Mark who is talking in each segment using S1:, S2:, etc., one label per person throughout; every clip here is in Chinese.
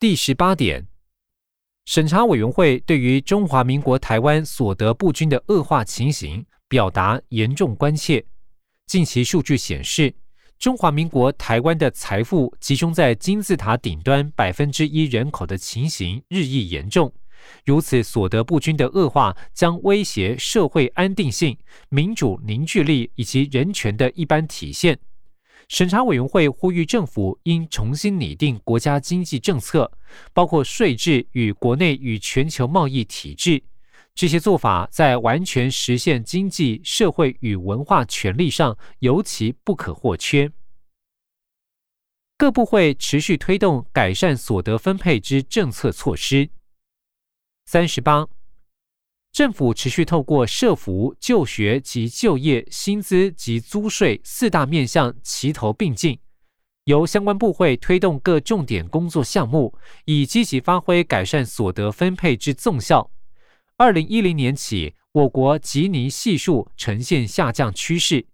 S1: 第十八点，审查委员会对于中华民国台湾所得不均的恶化情形表达严重关切。近期数据显示，中华民国台湾的财富集中在金字塔顶端百分之一人口的情形日益严重。如此所得不均的恶化，将威胁社会安定性、民主凝聚力以及人权的一般体现。审查委员会呼吁政府应重新拟定国家经济政策，包括税制与国内与全球贸易体制。这些做法在完全实现经济社会与文化权利上尤其不可或缺。各部会持续推动改善所得分配之政策措施。三十八，政府持续透过社福、就学及就业、薪资及租税四大面向齐头并进，由相关部会推动各重点工作项目，以积极发挥改善所得分配之纵效。二零一零年起，我国吉尼系数呈现下降趋势，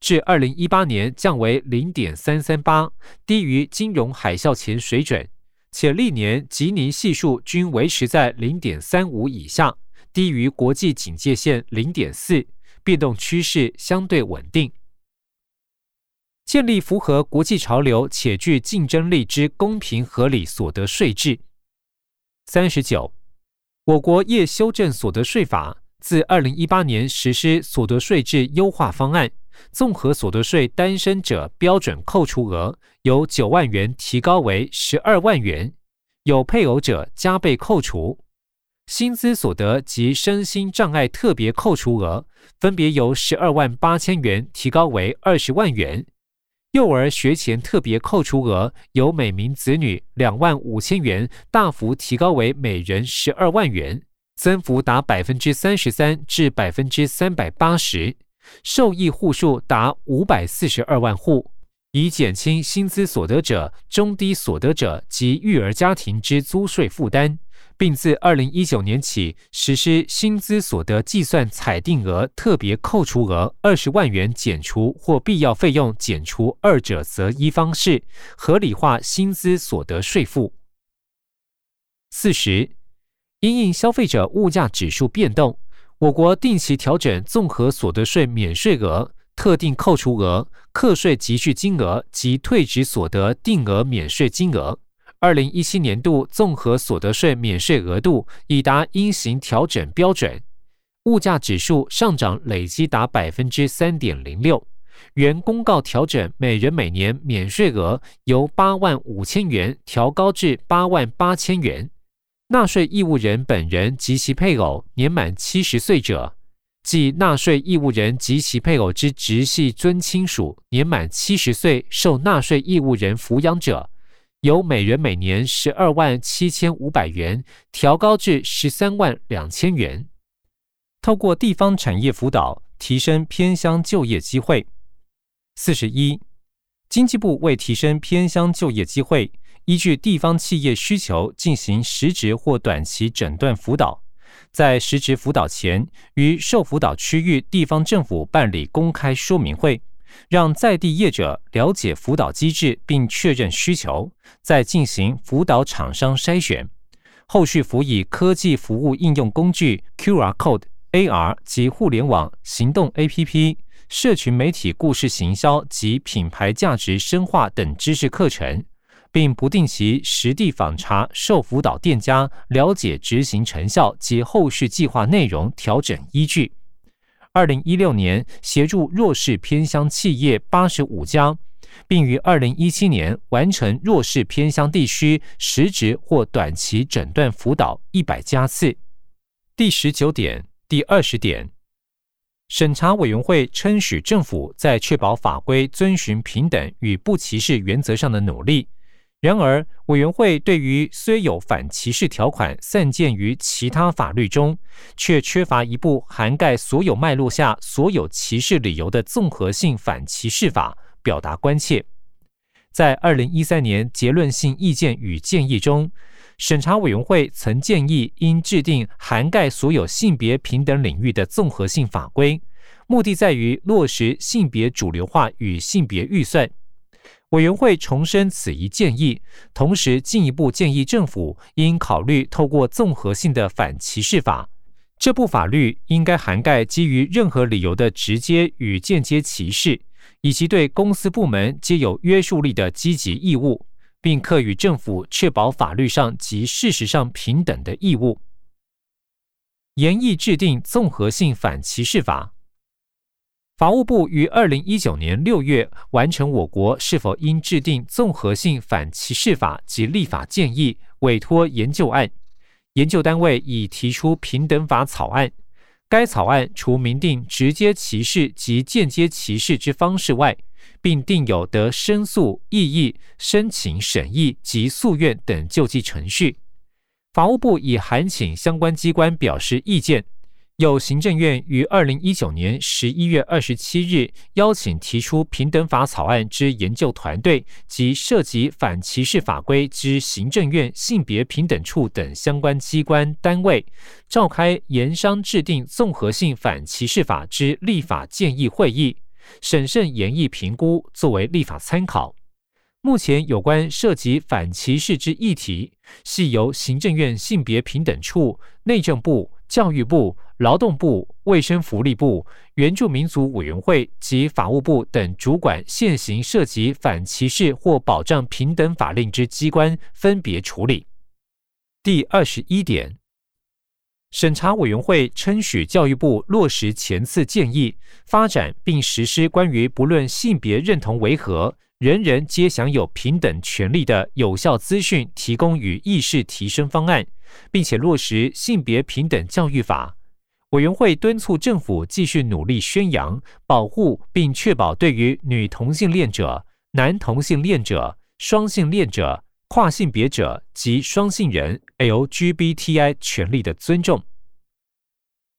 S1: 至二零一八年降为零点三三八，低于金融海啸前水准。且历年吉尼系数均维持在零点三五以下，低于国际警戒线零点四，变动趋势相对稳定。建立符合国际潮流且具竞争力之公平合理所得税制。三十九，我国业修正所得税法，自二零一八年实施所得税制优化方案。综合所得税单身者标准扣除额由九万元提高为十二万元，有配偶者加倍扣除；薪资所得及身心障碍特别扣除额分别由十二万八千元提高为二十万元；幼儿学前特别扣除额由每名子女两万五千元大幅提高为每人十二万元，增幅达百分之三十三至百分之三百八十。受益户数达五百四十二万户，以减轻薪资所得者、中低所得者及育儿家庭之租税负担，并自二零一九年起实施薪资所得计算采定额特别扣除额二十万元减除或必要费用减除二者择一方式，合理化薪资所得税负。四十，因应消费者物价指数变动。我国定期调整综合所得税免税额、特定扣除额、课税集续金额及退职所得定额免税金额。二零一七年度综合所得税免税额度已达应行调整标准，物价指数上涨累积达百分之三点零六。原公告调整每人每年免税额由八万五千元调高至八万八千元。纳税义务人本人及其配偶年满七十岁者，即纳税义务人及其配偶之直系尊亲属年满七十岁受纳税义务人抚养者，由每人每年十二万七千五百元调高至十三万两千元。透过地方产业辅导，提升偏乡就业机会。四十一，经济部为提升偏乡就业机会。依据地方企业需求进行实职或短期诊断辅导，在实职辅导前，与受辅导区域地方政府办理公开说明会，让在地业者了解辅导机制并确认需求，再进行辅导厂商筛选，后续辅以科技服务应用工具 QR Code、AR 及互联网行动 APP、社群媒体故事行销及品牌价值深化等知识课程。并不定期实地访查受辅导店家，了解执行成效及后续计划内容调整依据。二零一六年协助弱势偏乡企业八十五家，并于二零一七年完成弱势偏乡地区实质或短期诊断辅导一百家次。第十九点、第二十点，审查委员会称许政府在确保法规遵循平等与不歧视原则上的努力。然而，委员会对于虽有反歧视条款散见于其他法律中，却缺乏一部涵盖所有脉络下所有歧视理由的综合性反歧视法，表达关切。在二零一三年结论性意见与建议中，审查委员会曾建议应制定涵盖所有性别平等领域的综合性法规，目的在于落实性别主流化与性别预算。委员会重申此一建议，同时进一步建议政府应考虑透过综合性的反歧视法。这部法律应该涵盖基于任何理由的直接与间接歧视，以及对公司部门皆有约束力的积极义务，并课与政府确保法律上及事实上平等的义务。严议制定综合性反歧视法。法务部于二零一九年六月完成我国是否应制定综合性反歧视法及立法建议委托研究案。研究单位已提出平等法草案，该草案除明定直接歧视及间接歧视之方式外，并定有得申诉、异议、申请审议及诉愿等救济程序。法务部已函请相关机关表示意见。有行政院于二零一九年十一月二十七日邀请提出平等法草案之研究团队及涉及反歧视法规之行政院性别平等处等相关机关单位，召开研商制定综合性反歧视法之立法建议会议，审慎研议评估，作为立法参考。目前有关涉及反歧视之议题，系由行政院性别平等处、内政部。教育部、劳动部、卫生福利部、原住民族委员会及法务部等主管现行涉及反歧视或保障平等法令之机关分别处理。第二十一点，审查委员会称许教育部落实前次建议，发展并实施关于不论性别认同为何，人人皆享有平等权利的有效资讯提供与意识提升方案。并且落实性别平等教育法，委员会敦促政府继续努力宣扬、保护并确保对于女同性恋者、男同性恋者、双性恋者、跨性别者及双性人 （LGBTI） 权利的尊重。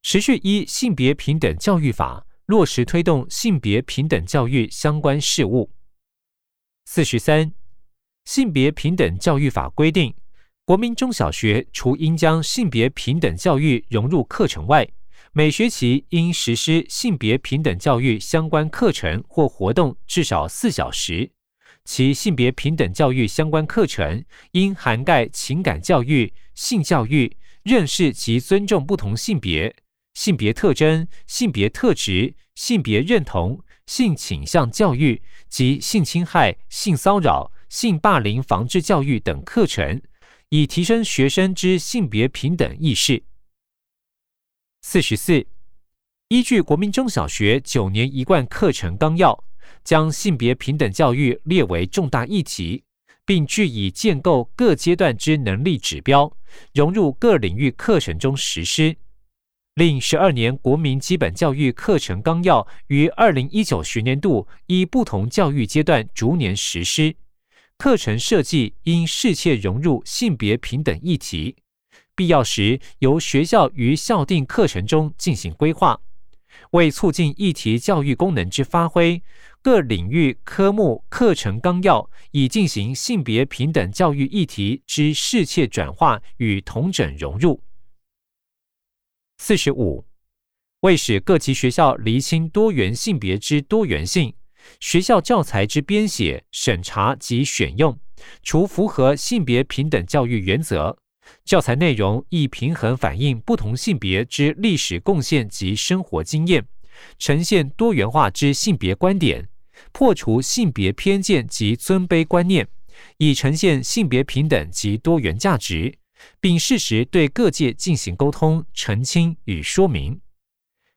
S1: 持续依性别平等教育法落实推动性别平等教育相关事务。四十三，性别平等教育法规定。国民中小学除应将性别平等教育融入课程外，每学期应实施性别平等教育相关课程或活动至少四小时。其性别平等教育相关课程应涵盖情感教育、性教育、认识及尊重不同性别、性别特征、性别特质、性别认同、性倾向教育及性侵害、性骚扰、性霸凌防治教育等课程。以提升学生之性别平等意识。四十四，依据国民中小学九年一贯课程纲要，将性别平等教育列为重大议题，并据以建构各阶段之能力指标，融入各领域课程中实施。另十二年国民基本教育课程纲要于二零一九学年度依不同教育阶段逐年实施。课程设计应适切融入性别平等议题，必要时由学校于校定课程中进行规划。为促进议题教育功能之发挥，各领域科目课程纲要已进行性别平等教育议题之适切转化与同整融入。四十五，为使各级学校厘清多元性别之多元性。学校教材之编写、审查及选用，除符合性别平等教育原则，教材内容亦平衡反映不同性别之历史贡献及生活经验，呈现多元化之性别观点，破除性别偏见及尊卑观念，以呈现性别平等及多元价值，并适时对各界进行沟通、澄清与说明。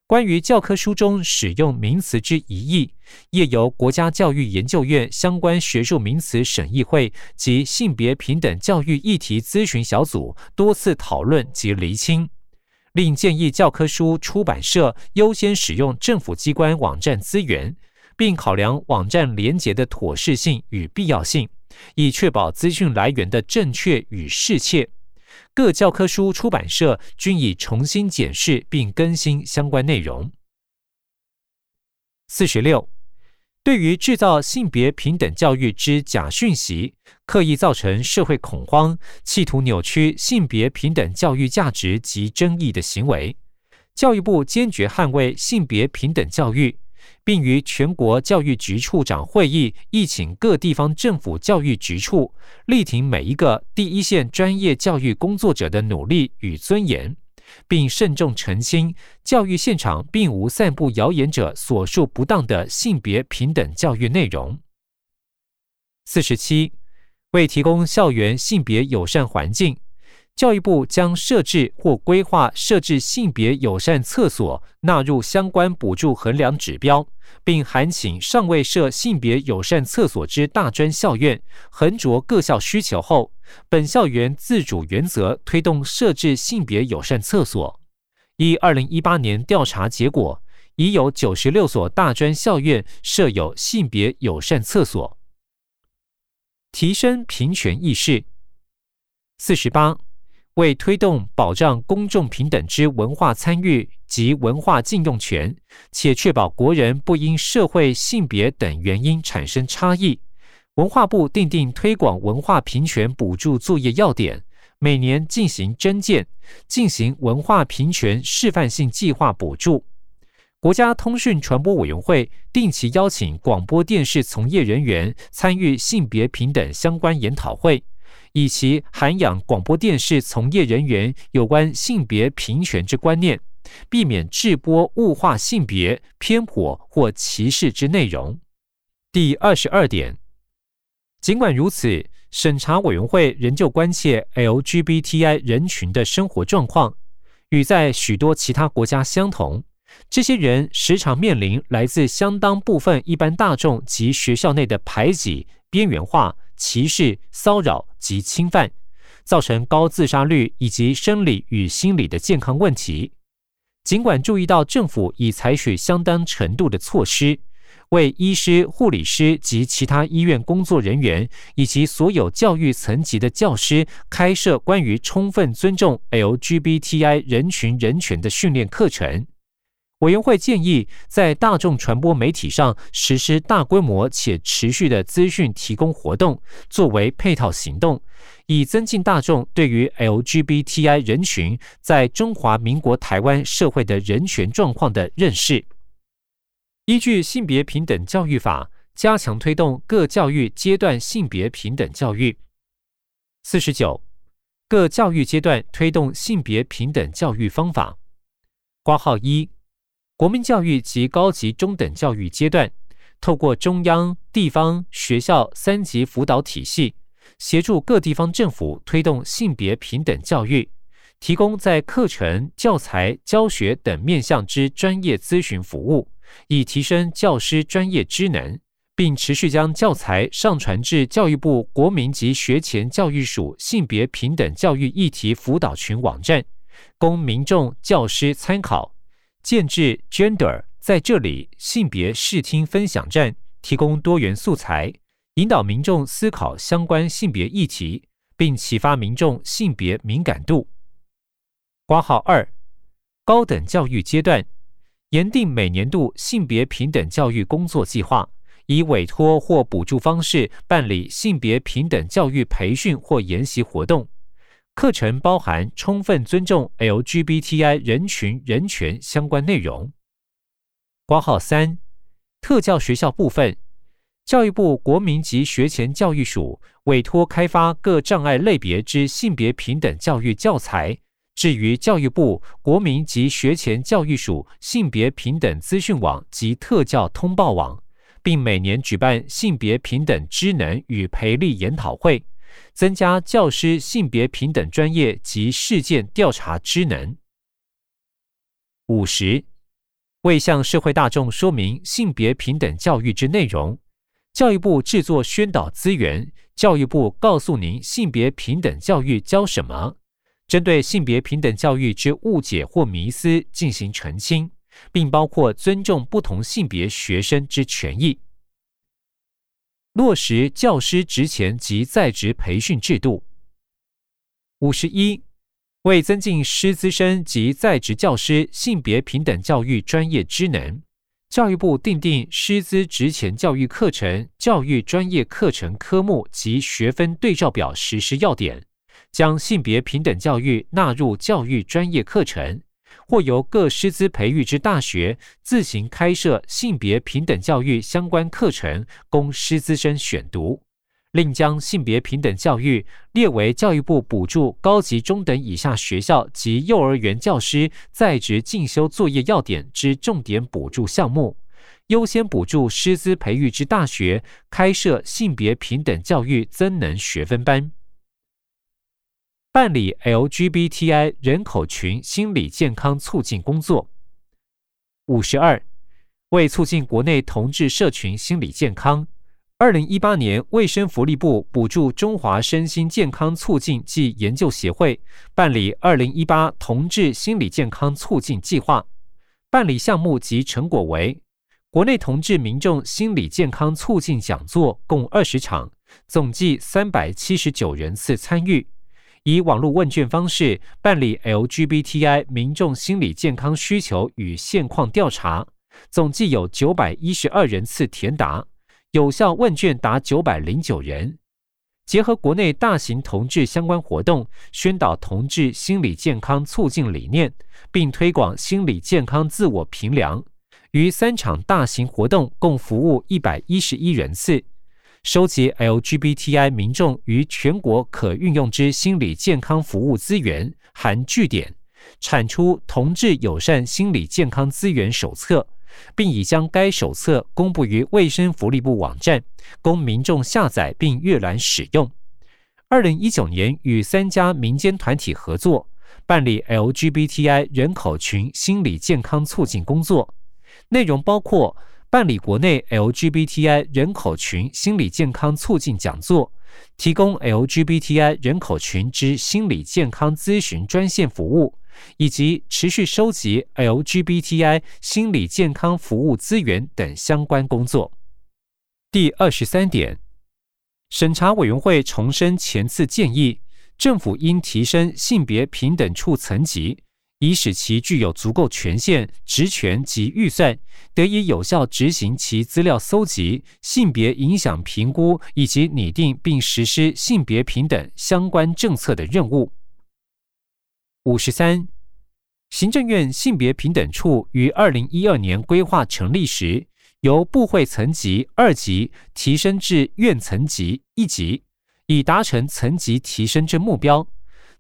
S1: 关于教科书中使用名词之疑义，业由国家教育研究院相关学术名词审议会及性别平等教育议题咨询小组多次讨论及厘清，另建议教科书出版社优先使用政府机关网站资源，并考量网站连结的妥适性与必要性，以确保资讯来源的正确与适切。各教科书出版社均已重新检视并更新相关内容。四十六，对于制造性别平等教育之假讯息，刻意造成社会恐慌，企图扭曲性别平等教育价值及争议的行为，教育部坚决捍卫性别平等教育，并于全国教育局处长会议议请各地方政府教育局处力挺每一个第一线专业教育工作者的努力与尊严，并慎重澄清教育现场并无散布谣言者所述不当的性别平等教育内容。四十七，为提供校园性别友善环境。教育部将设置或规划设置性别友善厕所纳入相关补助衡量指标，并函请尚未设性别友善厕所之大专校院，衡酌各校需求后，本校园自主原则推动设置性别友善厕所。依二零一八年调查结果，已有九十六所大专校院设有性别友善厕所。提升平权意识。四十八。为推动保障公众平等之文化参与及文化禁用权，且确保国人不因社会性别等原因产生差异，文化部订定推广文化平权补助作业要点，每年进行征件，进行文化平权示范性计划补助。国家通讯传播委员会定期邀请广播电视从业人员参与性别平等相关研讨会。以其涵养广播电视从业人员有关性别平权之观念，避免制播物化性别、偏颇或歧视之内容。第二十二点，尽管如此，审查委员会仍旧关切 LGBTI 人群的生活状况，与在许多其他国家相同，这些人时常面临来自相当部分一般大众及学校内的排挤、边缘化。歧视、骚扰及侵犯，造成高自杀率以及生理与心理的健康问题。尽管注意到政府已采取相当程度的措施，为医师、护理师及其他医院工作人员以及所有教育层级的教师开设关于充分尊重 LGBTI 人群人权的训练课程。委员会建议，在大众传播媒体上实施大规模且持续的资讯提供活动，作为配套行动，以增进大众对于 LGBTI 人群在中华民国台湾社会的人权状况的认识。依据性别平等教育法，加强推动各教育阶段性别平等教育。四十九，各教育阶段推动性别平等教育方法。挂号一。国民教育及高级中等教育阶段，透过中央、地方、学校三级辅导体系，协助各地方政府推动性别平等教育，提供在课程、教材、教学等面向之专业咨询服务，以提升教师专业知能，并持续将教材上传至教育部国民及学前教育署性别平等教育议题辅导群网站，供民众、教师参考。建制 Gender 在这里性别视听分享站，提供多元素材，引导民众思考相关性别议题，并启发民众性别敏感度。挂号二，高等教育阶段，研定每年度性别平等教育工作计划，以委托或补助方式办理性别平等教育培训或研习活动。课程包含充分尊重 LGBTI 人群人权相关内容。括号三，特教学校部分，教育部国民及学前教育署委托开发各障碍类别之性别平等教育教材，置于教育部国民及学前教育署性别平等资讯网及特教通报网，并每年举办性别平等知能与培力研讨会。增加教师性别平等专业及事件调查职能。五十，为向社会大众说明性别平等教育之内容，教育部制作宣导资源。教育部告诉您性别平等教育教什么，针对性别平等教育之误解或迷思进行澄清，并包括尊重不同性别学生之权益。落实教师职前及在职培训制度。五十一，为增进师资生及在职教师性别平等教育专业知能，教育部订定师资职前教育课程教育专业课程科目及学分对照表实施要点，将性别平等教育纳入教育专业课程，或由各师资培育之大学自行开设性别平等教育相关课程，供师资生选读。另将性别平等教育列为教育部补助高级中等以下学校及幼儿园教师在职进修作业要点之重点补助项目，优先补助师资培育之大学开设性别平等教育增能学分班，办理 LGBTI 人口群心理健康促进工作。五十二，为促进国内同志社群心理健康。二零一八年，卫生福利部补助中华身心健康促进暨研究协会办理二零一八同志心理健康促进计划，办理项目及成果为：国内同志民众心理健康促进讲座共二十场，总计三百七十九人次参与；以网络问卷方式办理 LGBTI 民众心理健康需求与现况调查，总计有九百一十二人次填答。有效问卷达九百零九人，结合国内大型同志相关活动，宣导同志心理健康促进理念，并推广心理健康自我评量。于三场大型活动共服务一百一十一人次，收集 LGBTI 民众于全国可运用之心理健康服务资源，含据点，产出同志友善心理健康资源手册。并已将该手册公布于卫生福利部网站，供民众下载并阅览使用。二零一九年与三家民间团体合作，办理 LGBTI 人口群心理健康促进工作，内容包括办理国内 LGBTI 人口群心理健康促进讲座，提供 LGBTI 人口群之心理健康咨询专线服务。以及持续收集 LGBTI 心理健康服务资源等相关工作。第二十三点，审查委员会重申前次建议，政府应提升性别平等处层级，以使其具有足够权限、职权及预算，得以有效执行其资料搜集、性别影响评估以及拟定并实施性别平等相关政策的任务。五十三，行政院性别平等处于二零一二年规划成立时，由部会层级二级提升至院层级一级，以达成层级提升之目标。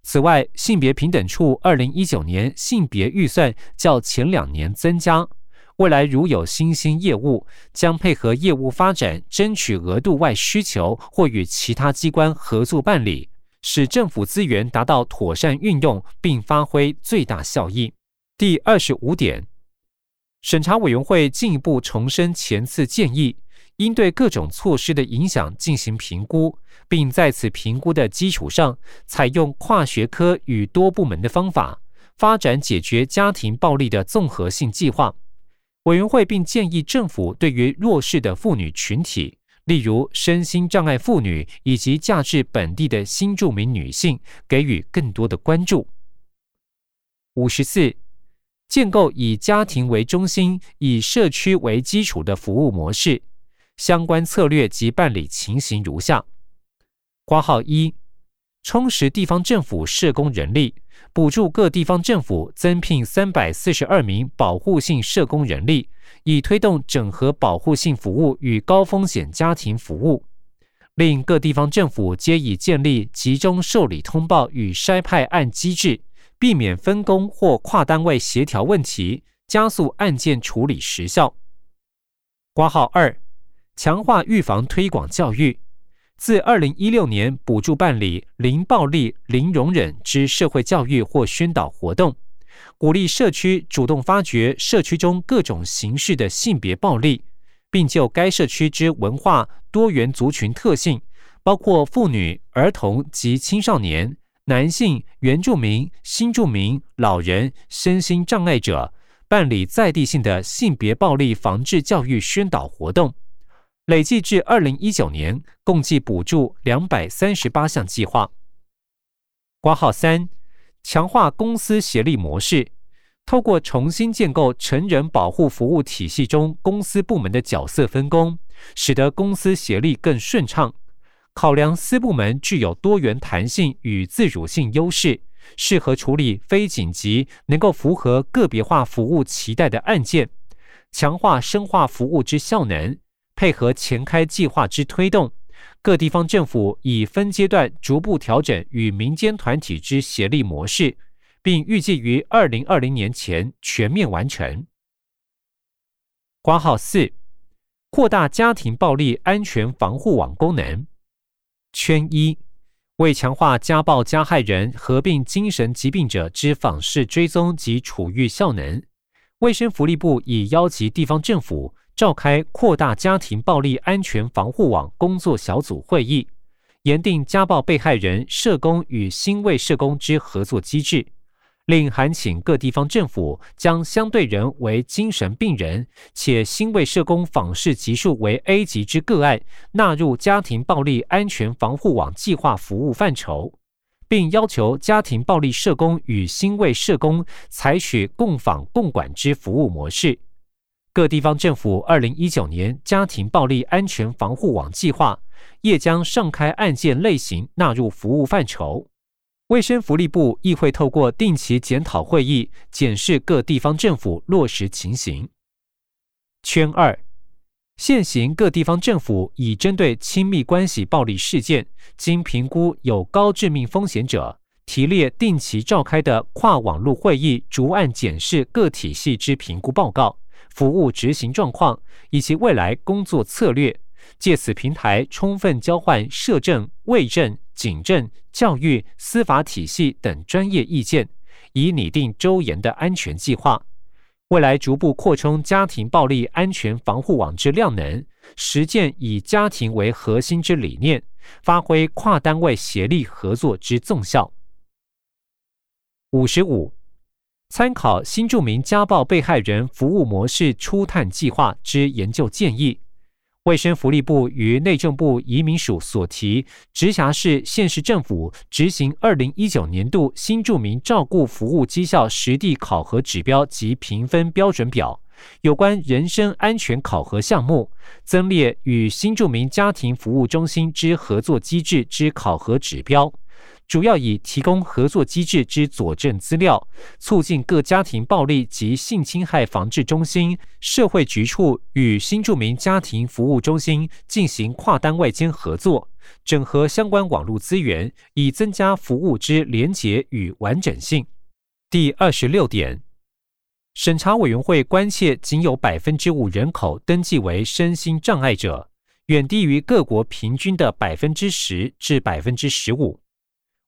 S1: 此外，性别平等处二零一九年性别预算较前两年增加，未来如有新兴业务，将配合业务发展，争取额度外需求，或与其他机关合作办理。使政府资源达到妥善运用，并发挥最大效益。第二十五点，审查委员会进一步重申前次建议，应对各种措施的影响进行评估，并在此评估的基础上，采用跨学科与多部门的方法，发展解决家庭暴力的综合性计划。委员会并建议政府对于弱势的妇女群体。例如，身心障碍妇女以及嫁至本地的新住民女性，给予更多的关注。五十四，建构以家庭为中心、以社区为基础的服务模式，相关策略及办理情形如下：挂号一。充实地方政府社工人力，补助各地方政府增聘三百四十二名保护性社工人力，以推动整合保护性服务与高风险家庭服务。另各地方政府皆已建立集中受理通报与筛派案机制，避免分工或跨单位协调问题，加速案件处理时效。挂号二，强化预防推广教育。自二零一六年补助办理“零暴力、零容忍”之社会教育或宣导活动，鼓励社区主动发掘社区中各种形式的性别暴力，并就该社区之文化多元族群特性，包括妇女、儿童及青少年、男性、原住民、新住民、老人、身心障碍者，办理在地性的性别暴力防治教育宣导活动。累计至二零一九年，共计补助两百三十八项计划。挂号三，强化公司协力模式，透过重新建构成人保护服务体系中公司部门的角色分工，使得公司协力更顺畅。考量私部门具有多元弹性与自主性优势，适合处理非紧急、能够符合个别化服务期待的案件，强化深化服务之效能，配合前开计划之推动，各地方政府已分阶段逐步调整与民间团体之协力模式，并预计于二零二零年前全面完成。挂号四，扩大家庭暴力安全防护网功能。圈一。为强化家暴加害人合并精神疾病者之访视追踪及处遇效能，卫生福利部已邀集地方政府召开扩大家庭暴力安全防护网工作小组会议，严定家暴被害人社工与新卫社工之合作机制。另函请各地方政府将相对人为精神病人，且新卫社工访视级数为 A 级之个案，纳入家庭暴力安全防护网计划服务范畴，并要求家庭暴力社工与新卫社工采取共访共管之服务模式。各地方政府二零一九年家庭暴力安全防护网计划，也将上开案件类型纳入服务范畴。卫生福利部亦会透过定期检讨会议，检视各地方政府落实情形。圈二，现行各地方政府已针对亲密关系暴力事件，经评估有高致命风险者，提列定期召开的跨网络会议，逐案检视各体系之评估报告、服务执行状况以及未来工作策略。借此平台，充分交换社政、卫政、警政、教育、司法体系等专业意见，以拟定周延的安全计划。未来逐步扩充家庭暴力安全防护网之量能，实践以家庭为核心之理念，发挥跨单位协力合作之纵效。五十五，参考新著名家暴被害人服务模式初探计划之研究建议。卫生福利部与内政部移民署所提直辖市、县市政府执行二零一九年度新住民照顾服务绩效实地考核指标及评分标准表有关人身安全考核项目，增列与新住民家庭服务中心之合作机制之考核指标。主要以提供合作机制之佐证资料，促进各家庭暴力及性侵害防治中心、社会局处与新住民家庭服务中心进行跨单位间合作，整合相关网络资源，以增加服务之廉洁与完整性。第二十六点，审查委员会关切，仅有百分之五人口登记为身心障碍者，远低于各国平均的百分之十至百分之十五。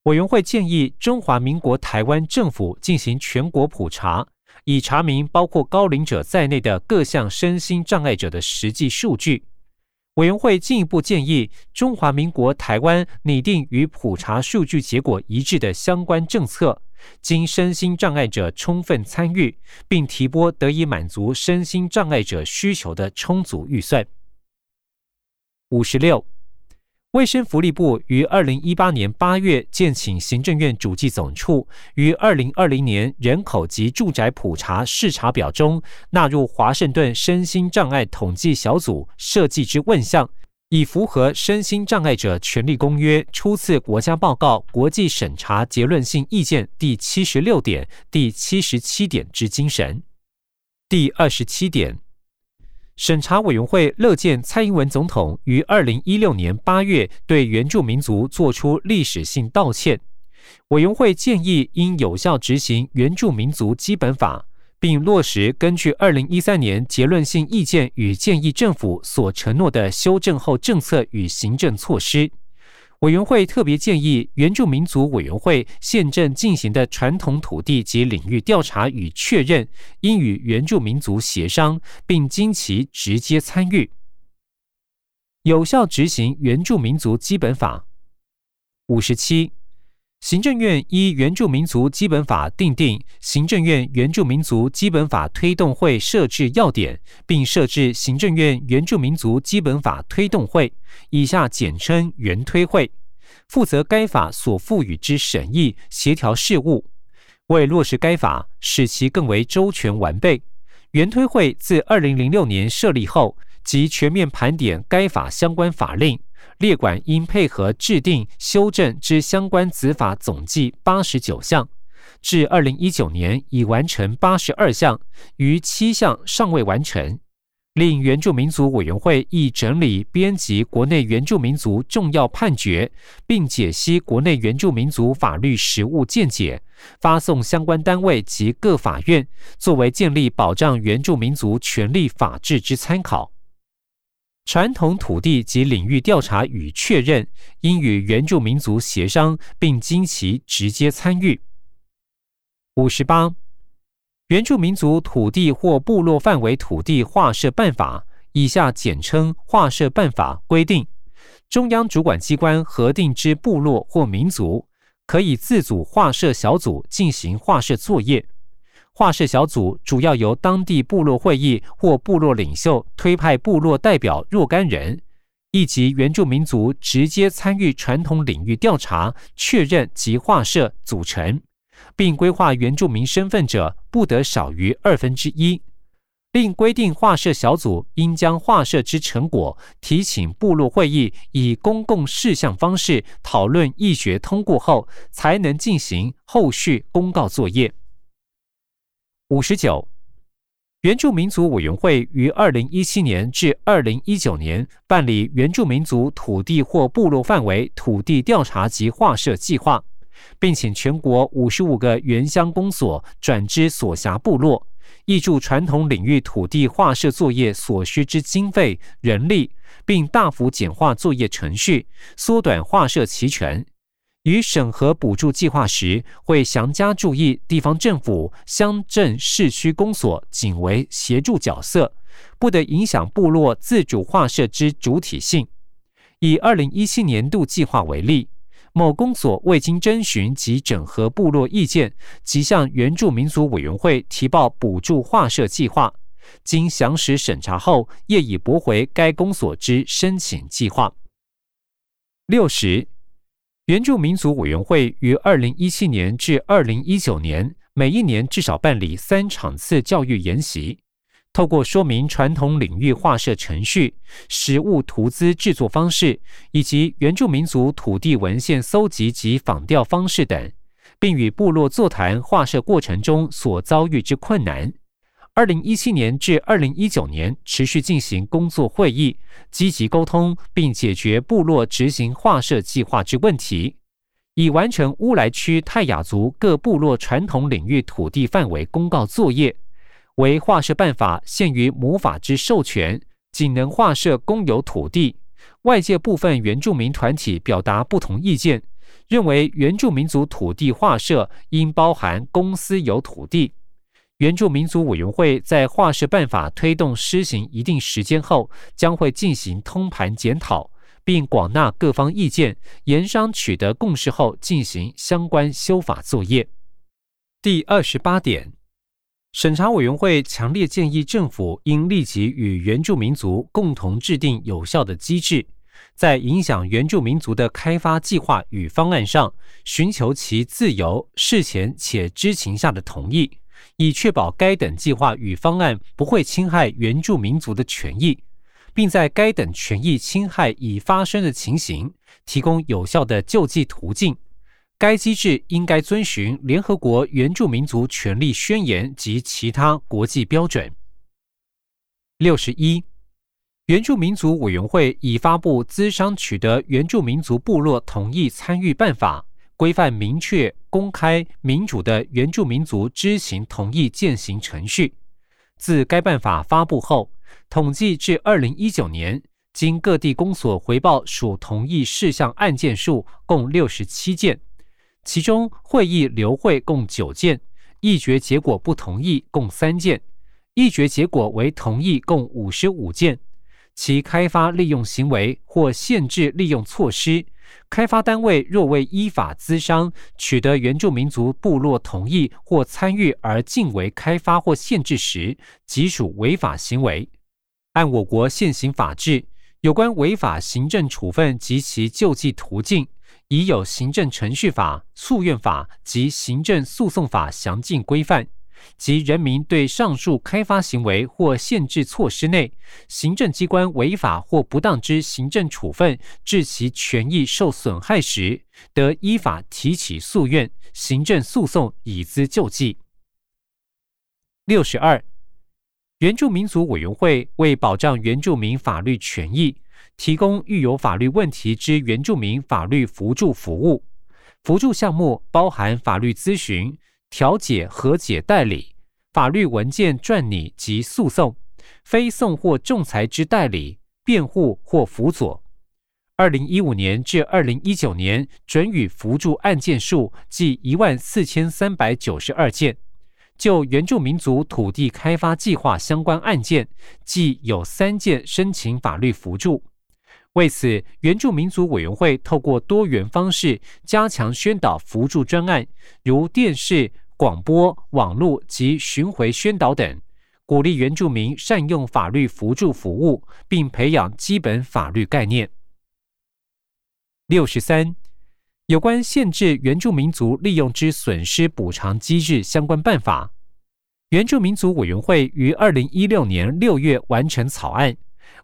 S1: 委员会建议中华民国台湾政府进行全国普查，以查明包括高龄者在内的各项身心障碍者的实际数据。委员会进一步建议中华民国台湾拟定与普查数据结果一致的相关政策，经身心障碍者充分参与，并提拨得以满足身心障碍者需求的充足预算。五十六。卫生福利部于二零一八年八月建请行政院主计总处于二零二零年人口及住宅普查视察表中纳入华盛顿身心障碍统计小组设计之问项，以符合《身心障碍者权利公约》初次国家报告国际审查结论性意见第七十六点、第七十七点之精神。第二十七点。审查委员会乐见蔡英文总统于二零一六年八月对原住民族作出历史性道歉。委员会建议应有效执行原住民族基本法，并落实根据二零一三年结论性意见与建议政府所承诺的修正后政策与行政措施。委员会特别建议原住民族委员会现正进行的传统土地及领域调查与确认，应与原住民族协商，并经其直接参与，有效执行原住民族基本法。五十七。行政院依原住民族基本法订定行政院原住民族基本法推动会设置要点，并设置行政院原住民族基本法推动会（以下简称原推会），负责该法所赋予之审议协调事务。为落实该法，使其更为周全完备，原推会自二零零六年设立后，即全面盘点该法相关法令。列管应配合制定、修正之相关子法总计八十九项，至二零一九年已完成八十二项，余七项尚未完成。另原住民族委员会亦整理编辑国内原住民族重要判决，并解析国内原住民族法律实务见解，发送相关单位及各法院，作为建立保障原住民族权利法制之参考。传统土地及领域调查与确认，应与原住民族协商，并经其直接参与。五十八。原住民族土地或部落范围土地划设办法（以下简称划设办法）规定，中央主管机关核定之部落或民族，可以自组划设小组进行划设作业。画社小组主要由当地部落会议或部落领袖推派部落代表若干人，以及原住民族直接参与传统领域调查、确认及画社组成。并规划原住民身份者不得少于二分之一，并规定画社小组应将画社之成果提请部落会议以公共事项方式讨论议决通过后，才能进行后续公告作业。五十九，原住民族委员会于二零一七年至二零一九年办理原住民族土地或部落范围土地调查及划设计划。并请全国五十五个原乡公所转之所辖部落，挹注传统领域土地划设作业所需之经费、人力，并大幅简化作业程序，缩短划设期权。于审核补助计划时，会详加注意地方政府、乡镇、市区公所仅为协助角色，不得影响部落自主划设之主体性。以二零一七年度计划为例。某公所未经征询及整合部落意见，即向原住民族委员会提报补助划设计划，经详实审查后，业已驳回该公所之申请计划。六十，原住民族委员会于二零一七年至二零一九年，每一年至少办理三场次教育研习。透过说明传统领域划设程序、实物图资制作方式，以及原住民族土地文献搜集及访调方式等，并与部落座谈划设过程中所遭遇之困难。二零一七年至二零一九年持续进行工作会议，积极沟通并解决部落执行划设计划之问题，已完成乌来区泰雅族各部落传统领域土地范围公告作业。为划设办法限于母法之授权，仅能划设公有土地。外界部分原住民团体表达不同意见，认为原住民族土地划设应包含公私有土地。原住民族委员会在划设办法推动施行一定时间后，将会进行通盘检讨，并广纳各方意见，研商取得共识后进行相关修法作业。第二十八点。审查委员会强烈建议政府应立即与原住民族共同制定有效的机制，在影响原住民族的开发计划与方案上，寻求其自由、事前且知情下的同意，以确保该等计划与方案不会侵害原住民族的权益，并在该等权益侵害已发生的情形，提供有效的救济途径。该机制应该遵循联合国原住民族权利宣言及其他国际标准。六十一，原住民族委员会已发布《资商取得原住民族部落同意参与办法》，规范明确、公开、民主的原住民族知情同意践行程序。自该办法发布后，统计至二零一九年，经各地公所回报属同意事项案件数共六十七件。其中会议留会共九件，议决结果不同意共三件，议决结果为同意共五十五件。其开发利用行为或限制利用措施，开发单位若未依法资商取得原住民族部落同意或参与而进为开发或限制时，即属违法行为。按我国现行法制，有关违法行政处分及其救济途径。已有行政程序法、诉愿法及行政诉讼法详尽规范，及人民对上述开发行为或限制措施内，行政机关违法或不当之行政处分致其权益受损害时，得依法提起诉愿、行政诉讼以资救济。六十二，原住民族委员会为保障原住民法律权益，提供遇有法律问题之原住民法律辅助服务。辅助项目包含法律咨询。调解、和解、代理、法律文件撰拟及诉讼、非讼或仲裁之代理、辩护或辅佐。二零一五年至二零一九年准予扶助案件数计一万四千三百九十二件，就原住民族土地开发计划相关案件，计有三件申请法律扶助。为此，原住民族委员会透过多元方式加强宣导扶助专案，如电视。广播、网络及巡回宣导等，鼓励原住民善用法律辅助服务，并培养基本法律概念。六十三，有关限制原住民族利用之损失补偿机制相关办法，原住民族委员会于二零一六年六月完成草案，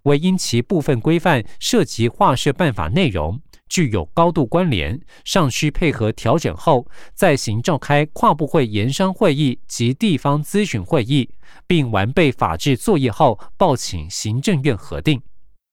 S1: 为因其部分规范涉及划设办法内容。具有高度关联，尚需配合调整后再行召开跨部会研商会议及地方咨询会议，并完备法制作业后报请行政院核定。